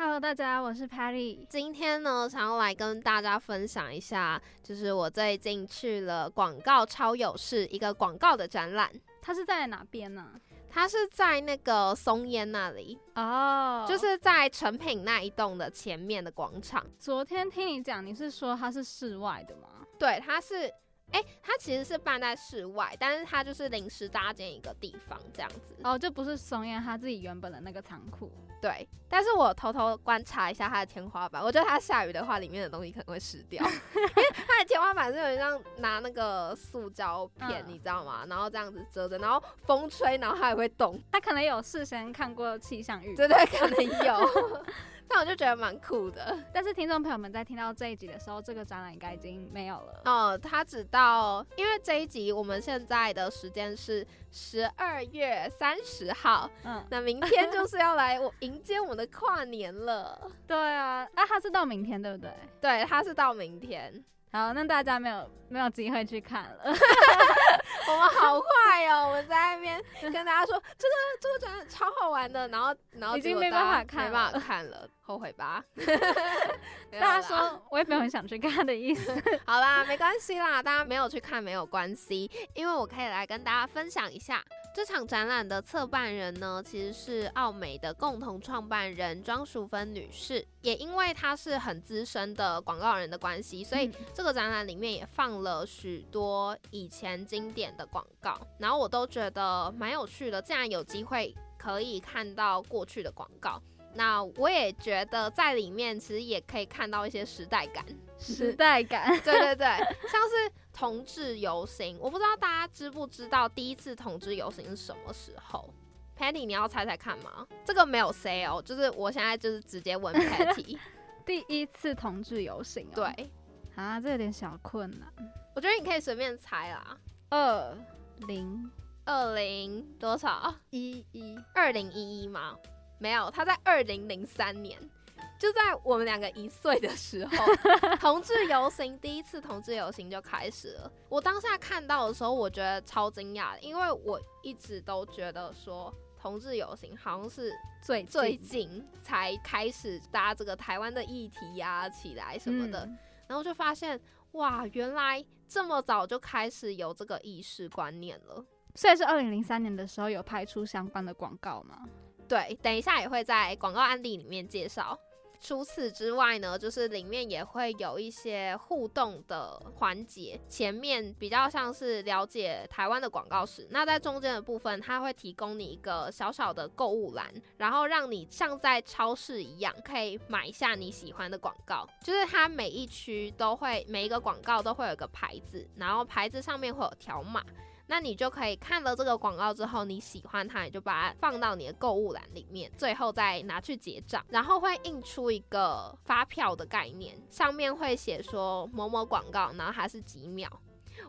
Hello，大家，我是 Patty。今天呢，想要来跟大家分享一下，就是我最近去了广告超有事一个广告的展览，它是在哪边呢？它是在那个松烟那里，哦、就是在成品那一栋的前面的广场。昨天听你讲，你是说它是室外的吗？对，它是，哎、它其实是办在室外，但是它就是临时搭建一个地方这样子。哦，就不是松烟他自己原本的那个仓库。对，但是我偷偷观察一下它的天花板，我觉得它下雨的话，里面的东西可能会湿掉，因为它的天花板是有点像拿那个塑胶片，嗯你知道吗？然后这样子遮着，然后风吹，然后它也会动，他可能有事先看过气象预报。对对，可能有。但我就觉得蛮酷的但是听众朋友们在听到这一集的时候，这个展览应该已经没有了。哦。它只到，因为这一集我们现在的时间是十二月三十号，嗯，那明天就是要来我迎接我们的跨年了。对啊，啊，它是到明天对不对？对，它是到明天。好，那大家没有没有机会去看了。我们好坏哦！我们在那边 跟大家说，这个这个真的超好玩的，然后然后已经没办法看没办法看了，后悔吧？大家说，我也没有很想去看的意思。好啦，没关系啦，大家没有去看没有关系，因为我可以来跟大家分享一下这场展览的策办人呢，其实是奥美的共同创办人庄淑芬女士，也因为她是很资深的广告人的关系，所以嗯。这个展览里面也放了许多以前经典的广告，然后我都觉得蛮有趣的，竟然有机会可以看到过去的广告。那我也觉得在里面其实也可以看到一些时代感，时代感，对对对，像是同志游行，我不知道大家知不知道第一次同志游行是什么时候？Patty，你要猜猜看吗？这个没有 say 哦，就是我现在就是直接问 Patty。第一次同志游行、哦。对，啊，这有点小困难。我觉得你可以随便猜啦。二零二零多少？一一，二零一一吗？没有，他在二零零三年，就在我们两个一岁的时候，同志游行第一次同志游行就开始了。我当下看到的时候，我觉得超惊讶，因为我一直都觉得说同志游行好像是最最近近才开始搭这个台湾的议题呀、起来什么的，嗯然后就发现哇，原来这么早就开始有这个意识观念了。所以是二零零三年的时候有拍出相关的广告吗？对，等一下也会在广告案例里面介绍。除此之外呢，就是里面也会有一些互动的环节。前面比较像是了解台湾的广告史，那在中间的部分，它会提供你一个小小的购物栏，然后让你像在超市一样，可以买下你喜欢的广告。就是它每一区都会，每一个广告都会有一个牌子，然后牌子上面会有条码。那你就可以看了这个广告之后，你喜欢它，你就把它放到你的购物篮里面，最后再拿去结账，然后会印出一个发票的概念，上面会写说某某广告，然后还是几秒。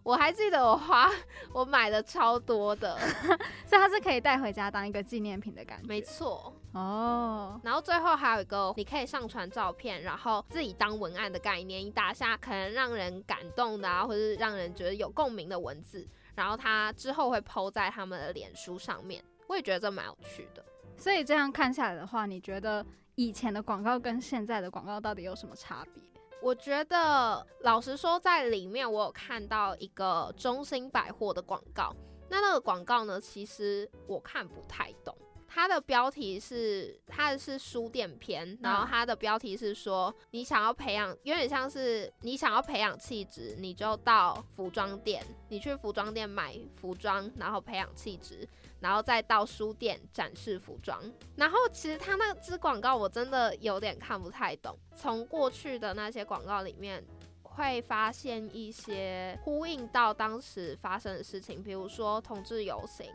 我还记得我花我买了超多的，所以它是可以带回家当一个纪念品的感觉。没错。哦，然后最后还有一个，你可以上传照片，然后自己当文案的概念，你打下可能让人感动的啊，或者是让人觉得有共鸣的文字，然后他之后会 PO 在他们的脸书上面。我也觉得这蛮有趣的。所以这样看下来的话，你觉得以前的广告跟现在的广告到底有什么差别？我觉得，老实说，在里面我有看到一个中兴百货的广告。那那个广告呢，其实我看不太懂。它的标题是它的是书店篇，然后它的标题是说你想要培养，有点像是你想要培养气质，你就到服装店，你去服装店买服装，然后培养气质，然后再到书店展示服装。然后其实它那支广告我真的有点看不太懂，从过去的那些广告里面。会发现一些呼应到当时发生的事情，比如说同志游行，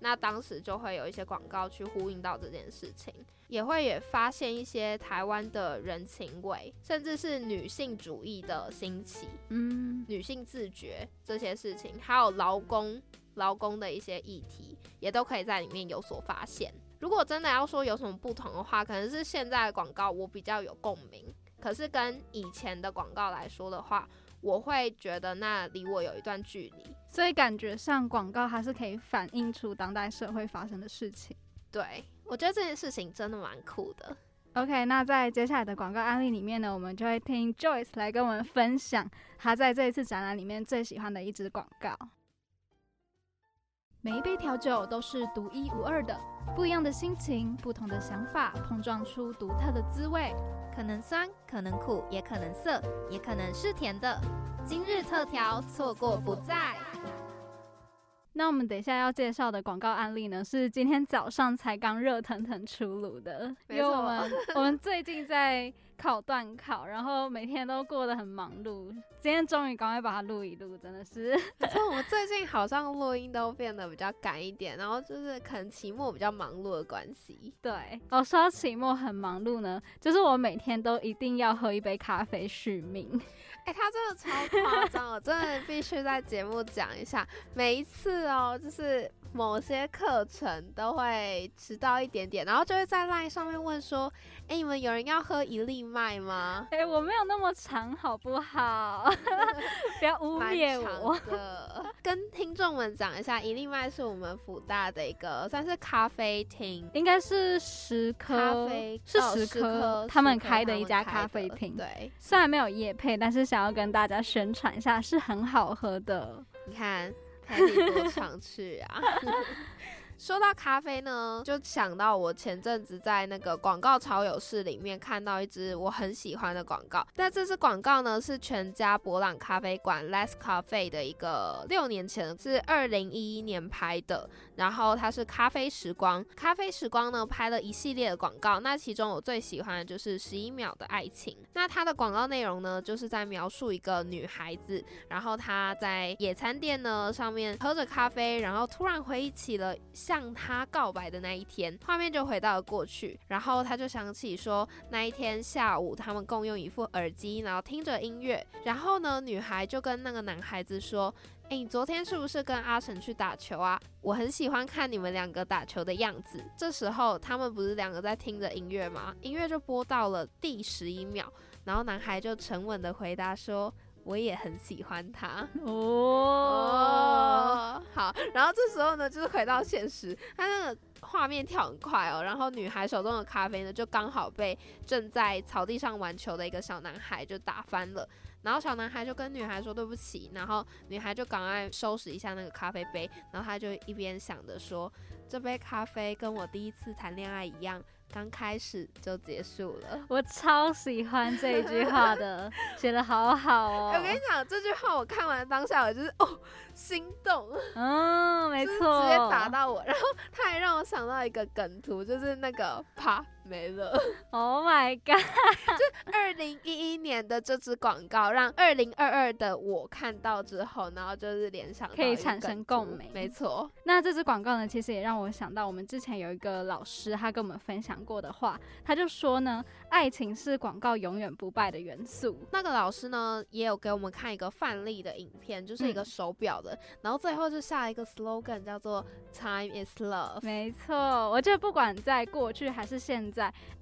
那当时就会有一些广告去呼应到这件事情，也会也发现一些台湾的人情味，甚至是女性主义的兴起，嗯，女性自觉这些事情，还有劳工劳工的一些议题，也都可以在里面有所发现。如果真的要说有什么不同的话，可能是现在的广告我比较有共鸣，可是跟以前的广告来说的话，我会觉得那离我有一段距离。所以感觉上广告还是可以反映出当代社会发生的事情。对我觉得这件事情真的蛮酷的。OK，那在接下来的广告案例里面呢，我们就会听 Joyce 来跟我们分享他在这一次展览里面最喜欢的一支广告。每一杯调酒都是独一无二的，不一样的心情，不同的想法，碰撞出独特的滋味。可能酸，可能苦，也可能涩，也可能是甜的。今日特调，错过不再。那我们等一下要介绍的广告案例呢，是今天早上才刚热腾腾出炉的，因为我们我们最近在考段考，然后每天都过得很忙碌，今天终于赶快把它录一录，真的是。我们最近好像录音都变得比较赶一点，然后就是可能期末比较忙碌的关系。对，哦说到期末很忙碌呢，就是我每天都一定要喝一杯咖啡续命。哎、他真的超夸张，我真的必须在节目讲一下。每一次哦，就是某些课程都会迟到一点点，然后就会在 LINE 上面问说：“哎、你们有人要喝一粒麦吗哎、我没有那么长，好不好？不要？”污蛮蔑我。的，跟听众们讲一下，一粒麦是我们福大的一个算是咖啡厅，应该是十咖颗，啡是哦十十颗颗，他们开的一家咖啡厅。对，虽然没有夜配，但是想要跟大家宣传一下，是很好喝的。你看 Patty 多常去啊！说到咖啡呢，就想到我前阵子在那个广告潮有事里面看到一支我很喜欢的广告。但这支广告呢是全家博朗咖啡馆 Less Cafe 的一个六年前是二零一一年拍的，然后它是咖啡时光。咖啡时光呢拍了一系列的广告，那其中我最喜欢的就是十一秒的爱情。那它的广告内容呢，就是在描述一个女孩子，然后她在野餐店呢上面喝着咖啡，然后突然回忆起了向她告白的那一天，画面就回到了过去，然后她就想起说那一天下午他们共用一副耳机，然后听着音乐，然后呢女孩就跟那个男孩子说。哎、你昨天是不是跟阿成去打球啊？我很喜欢看你们两个打球的样子。这时候他们不是两个在听着音乐吗？音乐就播到了第十一秒，然后男孩就沉稳的回答说：“我也很喜欢他。”哦，哦，好，然后这时候呢，就是回到现实，他那个画面跳很快哦，然后女孩手中的咖啡呢，就刚好被正在草地上玩球的一个小男孩就打翻了，然后小男孩就跟女孩说对不起，然后女孩就赶快收拾一下那个咖啡杯，然后他就一边想着说，这杯咖啡跟我第一次谈恋爱一样，刚开始就结束了。我超喜欢这一句话的，写的好好哦。我跟你讲，这句话我看完当下，我就是哦心动，嗯，没就是错，直接打到我。然后他还让我想到一个梗图，就是那个啪没了。Oh my god！就二零一一年的这支广告，让二零二二的我看到之后，然后就是联想可以产生共鸣没错，那这支广告呢，其实也让我想到我们之前有一个老师，他跟我们分享过的话，他就说呢，爱情是广告永远不败的元素。那个老师呢也有给我们看一个范例的影片，就是一个嗯手表的，然后最后就下一个 slogan 叫做 “Time is love”。没错，我觉得不管在过去还是现在，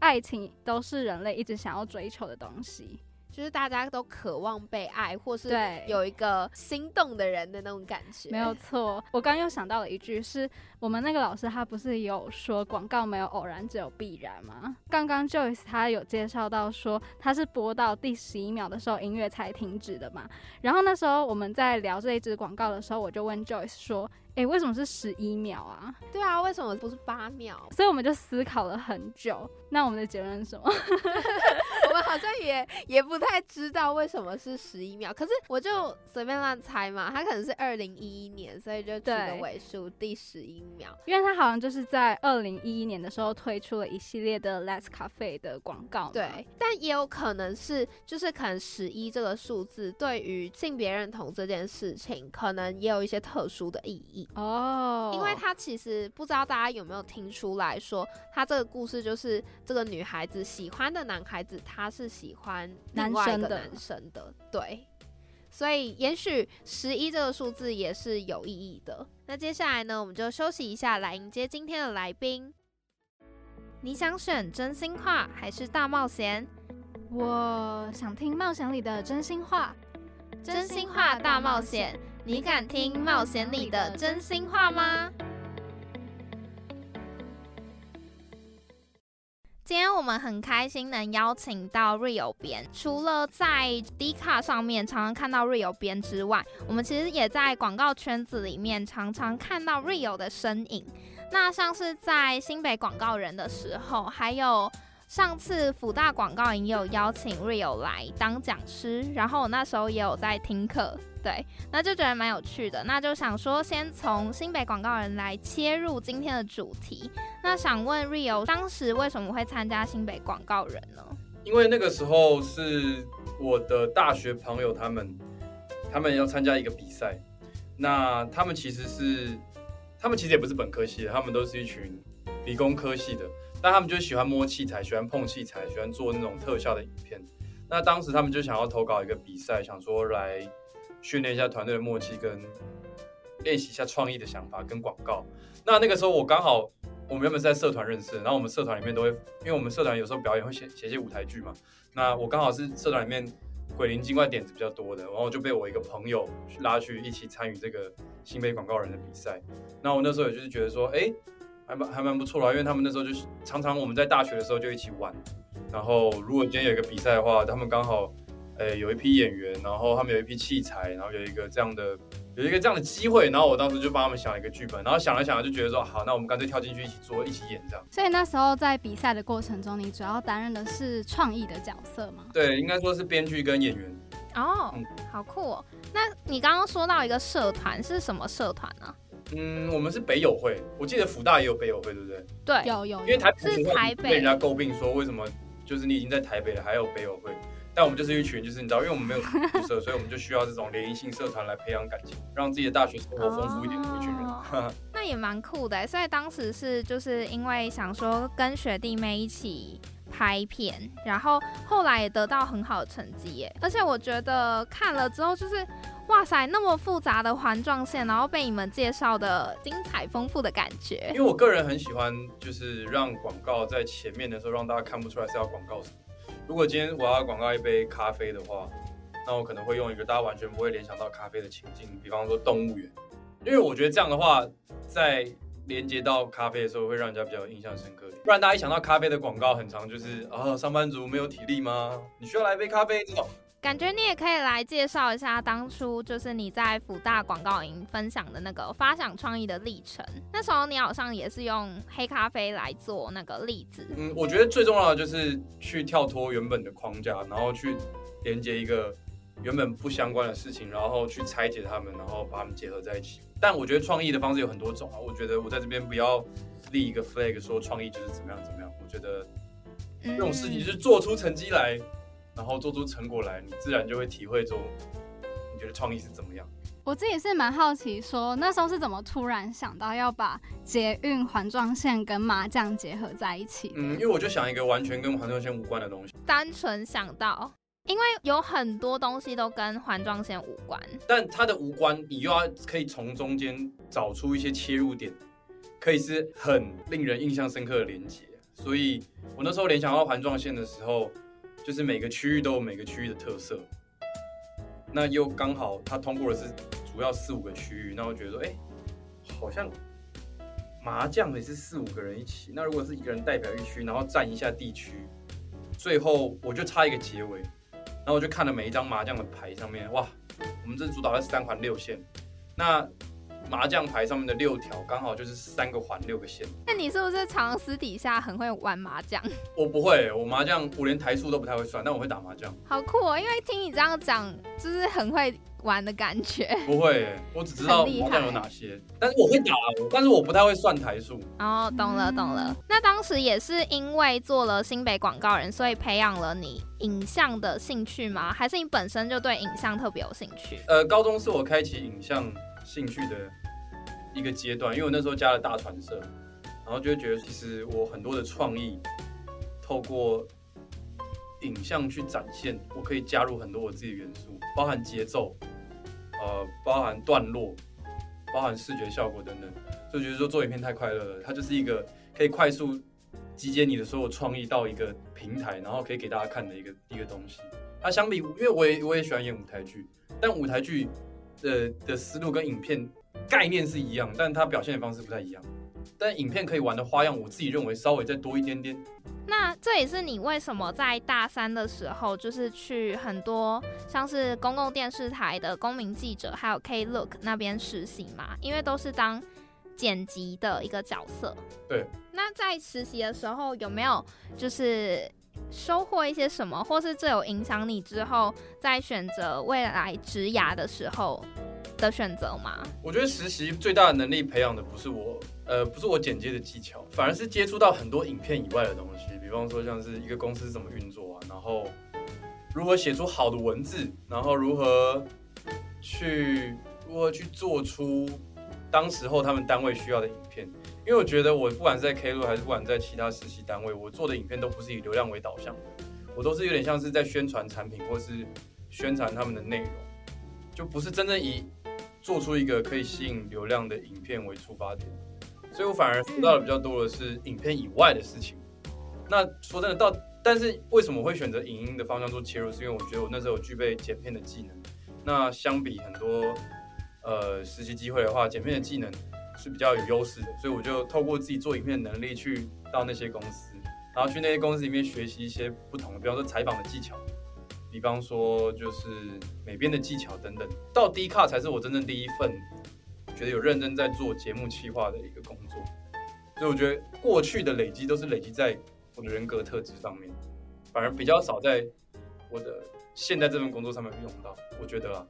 爱情都是人类一直想要追求的东西。就是大家都渴望被爱，或是有一个心动的人的那种感觉。没有错，我刚又想到了一句，是我们那个老师他不是有说广告没有偶然，只有必然吗？刚刚 Joyce 他有介绍到说他是播到第十一秒的时候音乐才停止的嘛。然后那时候我们在聊这一支广告的时候，我就问 Joyce 说：“诶，为什么是十一秒啊对啊，为什么不是八秒？？”所以我们就思考了很久。那我们的结论是什么？好像也也不太知道为什么是十一秒，可是我就随便乱猜嘛，它可能是二零一一年，所以就取个尾数第十一秒。因为它好像就是在二零一一年的时候推出了一系列的 Let's Cafe 的广告。对，但也有可能是，就是可能十一这个数字对于性别认同这件事情，可能也有一些特殊的意义。哦，因为他其实不知道大家有没有听出来说，他这个故事就是这个女孩子喜欢的男孩子，他是喜欢另外一男生的个男生的，对。所以也许十一这个数字也是有意义的。那接下来呢，我们就休息一下，来迎接今天的来宾。你想选真心话还是大冒险？我想听冒险里的真心话。真心话大冒险，你敢听冒险里的真心话吗？今天我们很开心能邀请到 Rio 编，除了在 D 卡上面常常看到 Rio 编之外，我们其实也在广告圈子里面常常看到 Rio 的身影。那像是在新北广告人的时候，还有上次辅大广告营有邀请 Rio 来当讲师，然后我那时候也有在听课，对，那就觉得蛮有趣的。那就想说，先从新北广告人来切入今天的主题。那想问 Rio，当时为什么会参加新北广告人呢？因为那个时候是我的大学朋友他们，他们要参加一个比赛，那他们其实是，他们其实也不是本科系的，他们都是一群理工科系的，但他们就喜欢摸器材，喜欢碰器材，喜欢做那种特效的影片。那当时他们就想要投稿一个比赛，想说来训练一下团队的默契，跟练习一下创意的想法跟广告。那那个时候我刚好。我们原本是在社团认识，然后我们社团里面都会，因为我们社团有时候表演会写写些舞台剧嘛。那我刚好是社团里面鬼灵精怪点子比较多的，然后就被我一个朋友拉去一起参与这个新杯广告人的比赛。那我那时候也就是觉得说，哎，还蛮还蛮不错啦，因为他们那时候就是常常我们在大学的时候就一起玩。然后如果今天有一个比赛的话，他们刚好，呃，有一批演员，然后他们有一批器材，然后有一个这样的。有一个这样的机会，然后我当时就帮他们想了一个剧本，然后想了想，就觉得说好，那我们干脆跳进去一起做，一起演这样。所以那时候在比赛的过程中，你主要担任的是创意的角色吗？对，应该说是编剧跟演员。哦，好酷哦！那你刚刚说到一个社团是什么社团呢？嗯，我们是北友会，我记得福大也有北友会，对不对？对，有有。因为台是台北被人家诟病说，为什么就是你已经在台北了，还有北友会？但我们就是一群，就是你知道，因为我们没有宿舍，所以我们就需要这种联谊性社团来培养感情，让自己的大学生活丰富一点的一群人。那也蛮酷的，所以当时是就是因为想说跟学弟妹一起拍片，然后后来也得到很好的成绩耶。而且我觉得看了之后，就是哇塞，那么复杂的环状线，然后被你们介绍的精彩丰富的感觉。因为我个人很喜欢，就是让广告在前面的时候，让大家看不出来是要广告什么。如果今天我要广告一杯咖啡的话，那我可能会用一个大家完全不会联想到咖啡的情境，比方说动物园，因为我觉得这样的话，在连接到咖啡的时候，会让人家比较印象深刻。不然大家一想到咖啡的广告，很长就是啊，上班族没有体力吗？你需要来杯咖啡这种。感觉你也可以来介绍一下当初就是你在福大广告营分享的那个发想创意的历程。那时候你好像也是用黑咖啡来做那个例子。嗯，我觉得最重要的就是去跳脱原本的框架，然后去连接一个原本不相关的事情，然后去拆解它们，然后把它们结合在一起。但我觉得创意的方式有很多种啊。我觉得我在这边不要立一个 flag 说创意就是怎么样怎么样。我觉得这种事情就是做出成绩来。然后做出成果来，你自然就会体会中，你觉得创意是怎么样？我自己是蛮好奇，说那时候是怎么突然想到要把捷运环状线跟麻将结合在一起？嗯，因为我就想一个完全跟环状线无关的东西，单纯想到，因为有很多东西都跟环状线无关，但它的无关，你又要可以从中间找出一些切入点，可以是很令人印象深刻的连接。所以我那时候联想到环状线的时候。就是每个区域都有每个区域的特色，那又刚好他通过的是主要四五个区域，那我觉得说，哎，好像麻将也是四五个人一起，那如果是一个人代表一区，然后占一下地区，最后我就差一个结尾，然后我就看了每一张麻将的牌上面，哇，我们这主导在三环六线，那麻将牌上面的六条刚好就是三个环六个线。那你是不是常私底下很会玩麻将？我不会，我麻将我连台数都不太会算，但我会打麻将。好酷哦！因为听你这样讲，就是很会玩的感觉。不会，我只知道麻将有哪些，但是我会打，但是我不太会算台数。哦，懂了懂了。那当时也是因为做了新北广告人，所以培养了你影像的兴趣吗？还是你本身就对影像特别有兴趣？呃，高中是我开启影像兴趣的一个阶段，因为我那时候加了大传社，然后就会觉得其实我很多的创意透过影像去展现，我可以加入很多我自己的元素，包含节奏，呃，包含段落，包含视觉效果等等，就觉得说做影片太快乐了，它就是一个可以快速集结你的所有创意到一个平台，然后可以给大家看的一个一个东西。它相比，因为我也我也喜欢演舞台剧，但舞台剧的的思路跟影片概念是一样，但它表现的方式不太一样。但影片可以玩的花样，我自己认为稍微再多一点点。那这也是你为什么在大三的时候，就是去很多像是公共电视台的公民记者，还有 K Look 那边实习嘛？因为都是当剪辑的一个角色。对。那在实习的时候有没有就是收获一些什么，或是这有影响你之后在选择未来职涯的时候的选择吗？我觉得实习最大的能力培养的不是我，呃，不是我剪接的技巧，反而是接触到很多影片以外的东西。比方说，像是一个公司怎么运作啊，然后如何写出好的文字，然后如何去如何去做出当时候他们单位需要的影片。因为我觉得我不管是在 K 路还是不管在其他实习单位，我做的影片都不是以流量为导向的，我都是有点像是在宣传产品或是宣传他们的内容，就不是真正以做出一个可以吸引流量的影片为出发点。所以我反而知道的比较多的是影片以外的事情。那说真的，到但是为什么会选择影音的方向做切入？是因为我觉得我那时候有具备剪片的技能。那相比很多呃实习机会的话，剪片的技能是比较有优势的，所以我就透过自己做影片的能力去到那些公司，然后去那些公司里面学习一些不同的，比方说采访的技巧，比方说就是美编的技巧等等。到 D 卡才是我真正第一份觉得有认真在做节目企划的一个工作，所以我觉得过去的累积都是累积在。我的人格特质上面，反而比较少在我的现在这份工作上面用到，我觉得啊，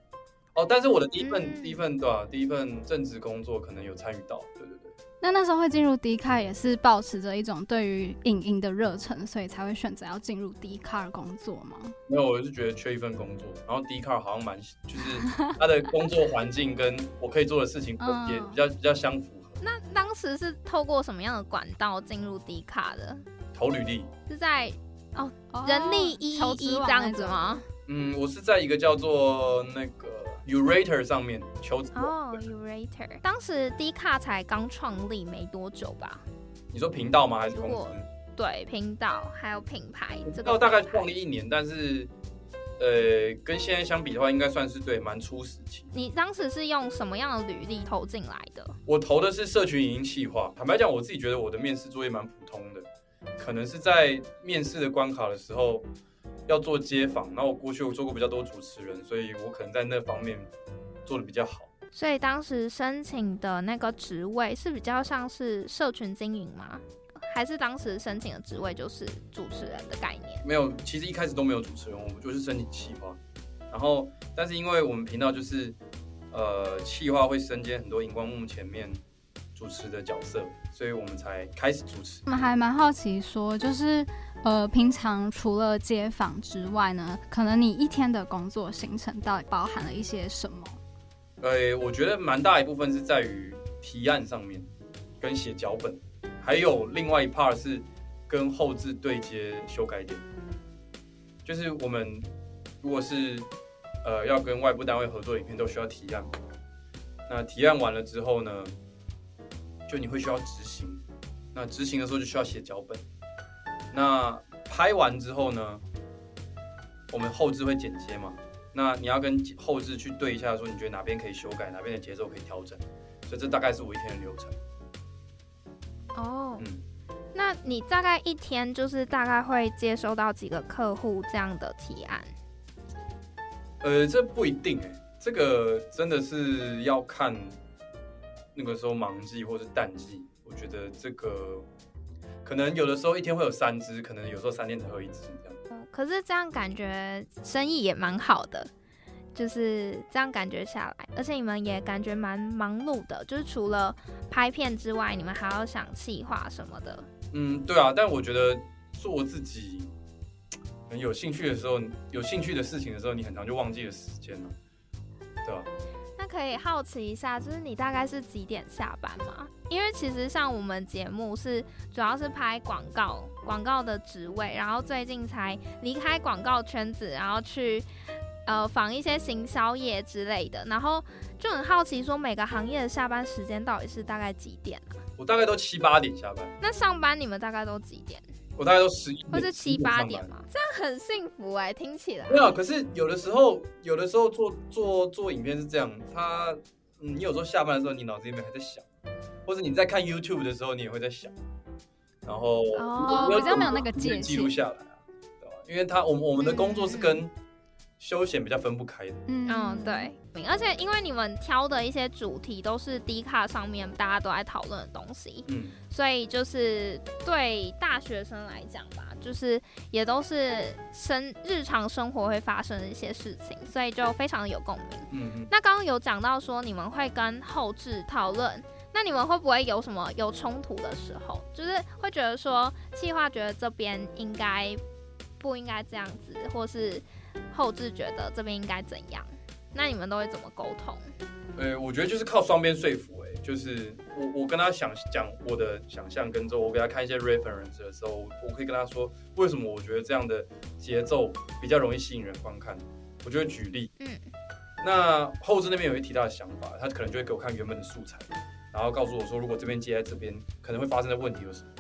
哦，但是我的第一份第一份对吧？第一份正职工作可能有参与到，对对对。那那时候会进入 D 卡也是保持着一种对于影音的热忱，所以才会选择要进入 D 卡工作吗？没有，我是觉得缺一份工作，然后 D 卡好像蛮就是他的工作环境跟我可以做的事情也比较比较相符合。那当时是透过什么样的管道进入 D 卡的？投履历是在哦人力一一这样子吗？嗯，我是在一个叫做那个 Urator 上面求职。哦，Urator，当时 D 卡才刚创立没多久吧？你说频道吗？还是公司？对，频道还有品牌。这个大概创立一年，但是呃，跟现在相比的话，应该算是对蛮初时期。你当时是用什么样的履历投进来的？我投的是社群影音企划。坦白讲，我自己觉得我的面试作业蛮普通的。可能是在面试的关卡的时候要做街访，然后我过去我做过比较多主持人，所以我可能在那方面做的比较好。所以当时申请的那个职位是比较像是社群经营吗？还是当时申请的职位就是主持人的概念？没有，其实一开始都没有主持人，我们就是申请企划。然后，但是因为我们频道就是呃企划会身兼很多荧光幕前面。主持的角色，所以我们才开始主持。我们还蛮好奇，说就是呃，平常除了街访之外呢，可能你一天的工作行程到底包含了一些什么？呃，我觉得蛮大一部分是在于提案上面，跟写脚本，还有另外一 part 是跟后置对接修改点。就是我们如果是呃要跟外部单位合作影片，都需要提案。那提案完了之后呢？就你会需要执行，那执行的时候就需要写脚本。那拍完之后呢，我们后置会剪接嘛？那你要跟后置去对一下，说你觉得哪边可以修改，哪边的节奏可以调整。所以这大概是我一天的流程。哦，嗯，那你大概一天就是大概会接收到几个客户这样的提案？呃，这不一定哎，这个真的是要看。那个时候忙季或是淡季，我觉得这个可能有的时候一天会有三支，可能有时候三天才喝一支这样。嗯可是这样感觉生意也蛮好的，就是这样感觉下来，而且你们也感觉蛮忙碌的，就是除了拍片之外，你们还要想企划什么的。嗯，对啊，但我觉得做自己很有兴趣的时候，有兴趣的事情的时候，你很常就忘记了时间了，对吧？那可以好奇一下，就是你大概是几点下班吗？因为其实像我们节目是主要是拍广告，广告的职位，然后最近才离开广告圈子，然后去呃访一些行销业之类的，然后就很好奇说每个行业的下班时间到底是大概几点啊？我大概都七八点下班，那上班你们大概都几点？我大概都十一或是七八点嘛。这样很幸福哎、听起来。没有，可是有的时候，有的时候做做做影片是这样，他，嗯，你有时候下班的时候，你脑子里面还在想，或者你在看 YouTube 的时候，你也会在想，然后哦比较没有那个界限记录下来啊，对吧？因为他我们我们的工作是跟休闲比较分不开的，嗯嗯，对，而且因为你们挑的一些主题都是 D 卡上面大家都在讨论的东西，嗯，所以就是对大学生来讲吧，就是也都是生日常生活会发生的一些事情，所以就非常的有共鸣。嗯嗯，那刚刚有讲到说你们会跟后置讨论，那你们会不会有什么有冲突的时候？就是会觉得说企划觉得这边应该不应该这样子，或是后置觉得这边应该怎样？那你们都会怎么沟通？呃，我觉得就是靠双边说服、哎，就是我我跟他想讲我的想象，跟之后我给他看一些 reference 的时候，我可以跟他说为什么我觉得这样的节奏比较容易吸引人观看，我就会举例，嗯，那后置那边有一提到的想法，他可能就会给我看原本的素材，然后告诉我说，如果这边接在这边可能会发生的问题有什么，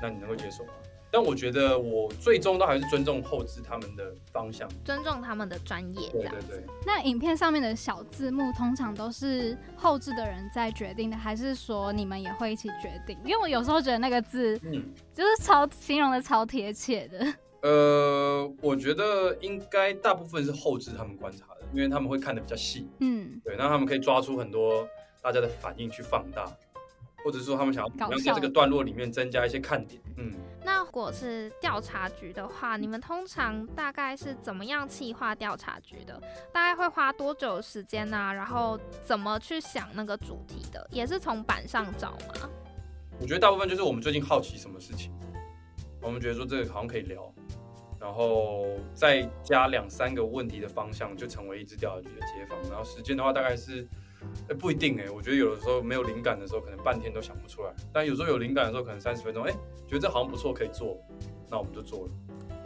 那你能够接受吗？但我觉得我最终都还是尊重后置他们的方向，尊重他们的专业，对对对。那影片上面的小字幕通常都是后置的人在决定的，还是说你们也会一起决定？因为我有时候觉得那个字嗯，就是超形容的超贴切的。呃，我觉得应该大部分是后置他们观察的，因为他们会看的比较细，嗯，对，那他们可以抓出很多大家的反应去放大，或者说他们想要在这个段落里面增加一些看点，嗯。那如果是调查局的话，你们通常大概是怎么样企划调查局的？大概会花多久时间呢、然后怎么去想那个主题的？也是从板上找吗？我觉得大部分就是我们最近好奇什么事情，我们觉得说这个好像可以聊，然后再加两三个问题的方向，就成为一支调查局的街访。然后时间的话，大概是，哎、不一定哎、我觉得有的时候没有灵感的时候，可能半天都想不出来；但有时候有灵感的时候，可能三十分钟，哎、觉得这好像不错，可以做，那我们就做了。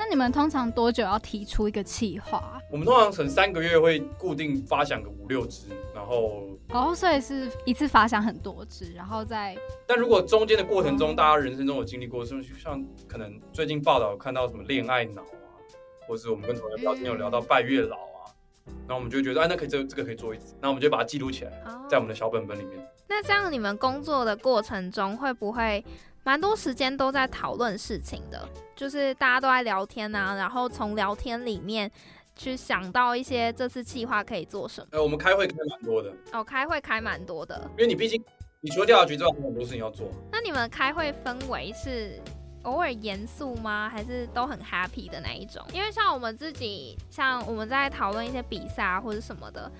那你们通常多久要提出一个企划？我们通常成三个月会固定发想个五六支，然后哦，所以是一次发想很多支，然后再但如果中间的过程中，哦大家人生中有经历过，是像可能最近报道有看到什么恋爱脑啊，或是我们跟同学聊天有聊到拜月老啊，然后我们就觉得，哎，那可以这这个可以做一次，那我们就把它记录起来，哦在我们的小本本里面。那这样你们工作的过程中会不会蛮多时间都在讨论事情的？就是大家都在聊天啊，然后从聊天里面去想到一些这次计划可以做什么。呃，我们开会开蛮多的，哦，开会开蛮多的。因为你毕竟你除了调查局之外，还有很多事情要做。那你们开会氛围是偶尔严肃吗？还是都很 happy 的那一种？因为像我们自己，像我们在讨论一些比赛啊或者什么的，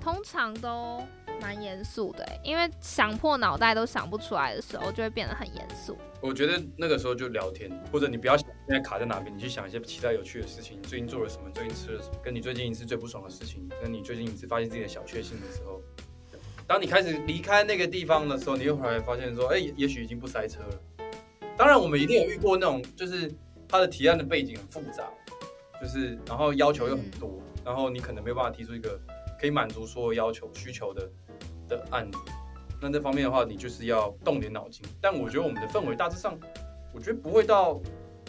通常都蛮严肃的，因为想破脑袋都想不出来的时候，就会变得很严肃。我觉得那个时候就聊天，或者你不要想现在卡在哪边，你去想一些其他有趣的事情，你最近做了什么，最近吃了什么，跟你最近一次最不爽的事情，跟你最近一次发现自己的小确幸的时候，当你开始离开那个地方的时候，你又回来发现说，哎、也许已经不塞车了。当然，我们一定有遇过那种，就是他的提案的背景很复杂，就是然后要求又很多，然后你可能没有办法提出一个可以满足所有要求需求的的案子。那这方面的话，你就是要动点脑筋。但我觉得我们的氛围大致上，我觉得不会到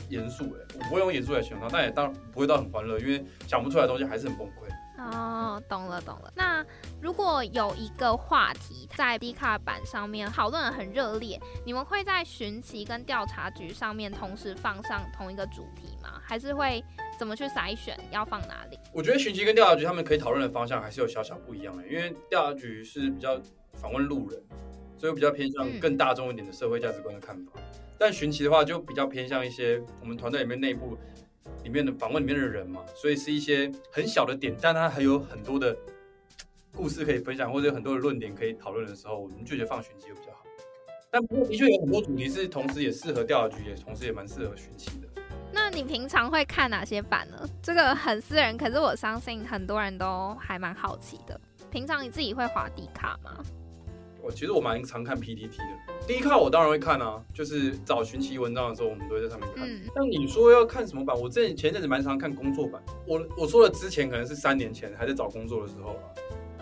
严肃哎，我不会用严肃来形容，但也当然不会到很欢乐，因为想不出来的东西还是很崩溃。哦，懂了懂了。那如果有一个话题在 D 卡版上面讨论得很热烈，你们会在寻奇跟调查局上面同时放上同一个主题吗？还是会怎么去筛选要放哪里？我觉得寻奇跟调查局他们可以讨论的方向还是有小小不一样的，因为调查局是比较访问路人，所以比较偏向嗯更大众一点的社会价值观的看法。但寻奇的话，就比较偏向一些我们团队里面内部里面的访问里面的人嘛，所以是一些很小的点，但它还有很多的故事可以分享，或者有很多的论点可以讨论的时候，我们就觉得放寻机会比较好。但不过的确有很多主题是同时也适合调查局，也同时也蛮适合寻奇的。那你平常会看哪些版呢？这个很私人，可是我相信很多人都还蛮好奇的。平常你自己会滑底卡吗？我其实我蛮常看 PTT 的，第一看我当然会看啊，就是找寻奇文章的时候，我们都会在上面看。嗯但你说要看什么版？我之前前阵子蛮常看工作版。我我说的之前可能是三年前还在找工作的时候了。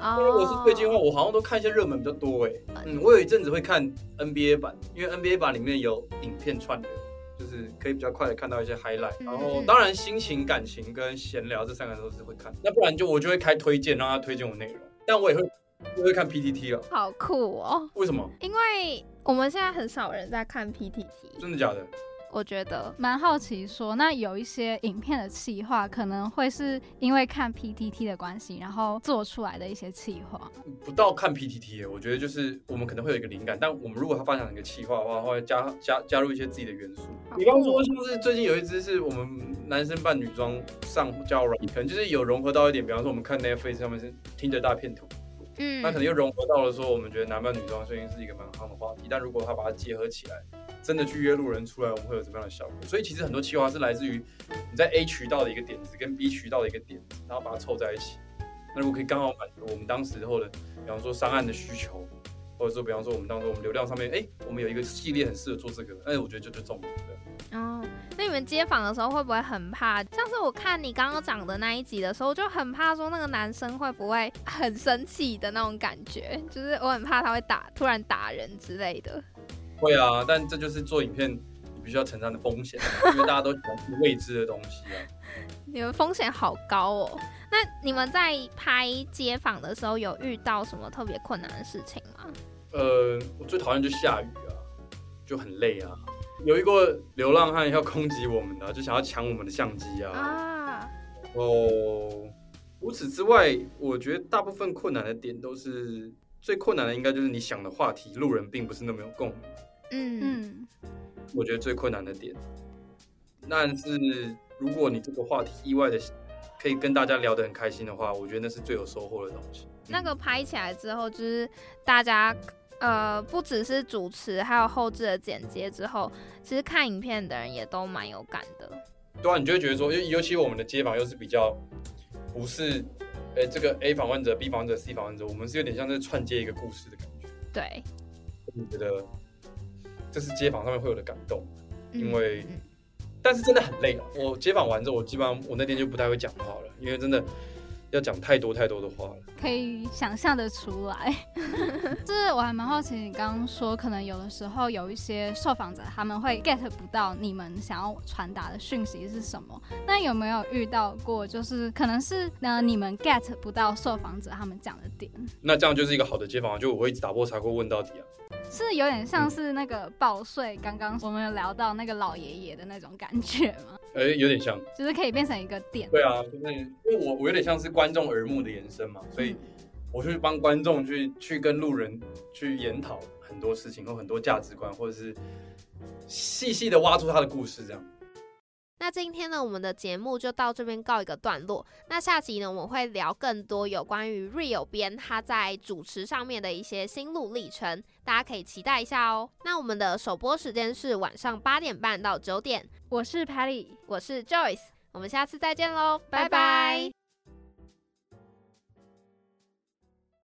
哦因为我是最近的话，我好像都看一些热门比较多哎。嗯，我有一阵子会看 NBA 版，因为 NBA 版里面有影片串流，就是可以比较快的看到一些 highlight。嗯然后当然心情、感情跟闲聊这三个都是会看。那不然就我就会开推荐，让他推荐我内容。但我也会我会看 PTT 了。好酷哦！为什么？因为我们现在很少人在看 PTT，真的假的？我觉得蛮好奇说，那有一些影片的企划，可能会是因为看 PTT 的关系，然后做出来的一些企划。不到看 PTT 耶，我觉得就是我们可能会有一个灵感，但我们如果他发展一个企划的话，会加加加入一些自己的元素。比方说，像是最近有一支是我们男生扮女装上交友软，可能就是有融合到一点，比方说我们看 Netflix 上面是听着大片图，嗯那可能又融合到了说我们觉得男扮女装最近是一个蛮夯的话题，但如果他把它结合起来，真的去约路人出来，我们会有什么样的效果？所以其实很多企划是来自于你在 A 渠道的一个点子跟 B 渠道的一个点子，然后把它凑在一起。那如果可以刚好满足我们当时候的，比方说上岸的需求，或者说比方说我们当时我们流量上面，哎、我们有一个系列很适合做这个，哎，我觉得这就中了。你们接访的时候会不会很怕？像是我看你刚刚讲的那一集的时候，我就很怕说那个男生会不会很生气的那种感觉，就是我很怕他会打突然打人之类的。会啊，但这就是做影片你必须要承担的风险，因为大家都喜欢吃未知的东西啊。你们风险好高哦。那你们在拍街访的时候有遇到什么特别困难的事情吗？呃，我最讨厌就下雨啊，就很累啊。有一个流浪汉要攻击我们的，就想要抢我们的相机啊。啊，哦，除此之外，我觉得大部分困难的点都是最困难的，应该就是你想的话题，路人并不是那么有共鸣。嗯嗯，我觉得最困难的点，但是如果你这个话题意外的可以跟大家聊得很开心的话，我觉得那是最有收获的东西。那个拍起来之后，就是大家呃，不只是主持，还有后置的剪接之后，其实看影片的人也都蛮有感的。对啊，你就会觉得说，尤尤其我们的街访又是比较不是，哎、这个 A 访问者、B 访问者、C 访问者，我们是有点像在串接一个故事的感觉。对，我觉得这是街访上面会有的感动，嗯因为嗯但是真的很累啊。我街访完之后，我基本上我那天就不太会讲话了，因为真的要讲太多太多的话了。可以想象的出来。就是我还蛮好奇，你刚刚说可能有的时候有一些受访者他们会 get 不到你们想要传达的讯息是什么。那有没有遇到过，就是可能是呢你们 get 不到受访者他们讲的点？那这样就是一个好的街访，就我会一直打破砂锅问到底啊。是有点像是那个报税，刚刚我们有聊到那个老爷爷的那种感觉吗？哎、有点像。就是可以变成一个点。对啊，就是因为我我有点像是观众耳目的延伸嘛，所以我去帮观众去去跟路人去研讨很多事情或很多价值观，或者是细细的挖出他的故事这样。那今天呢，我们的节目就到这边告一个段落。那下集呢，我们会聊更多有关于 Real 编他在主持上面的一些心路历程，大家可以期待一下哦。那我们的首播时间是晚上八点半到九点，我是 Patty，我是 Joyce，我们下次再见喽，拜拜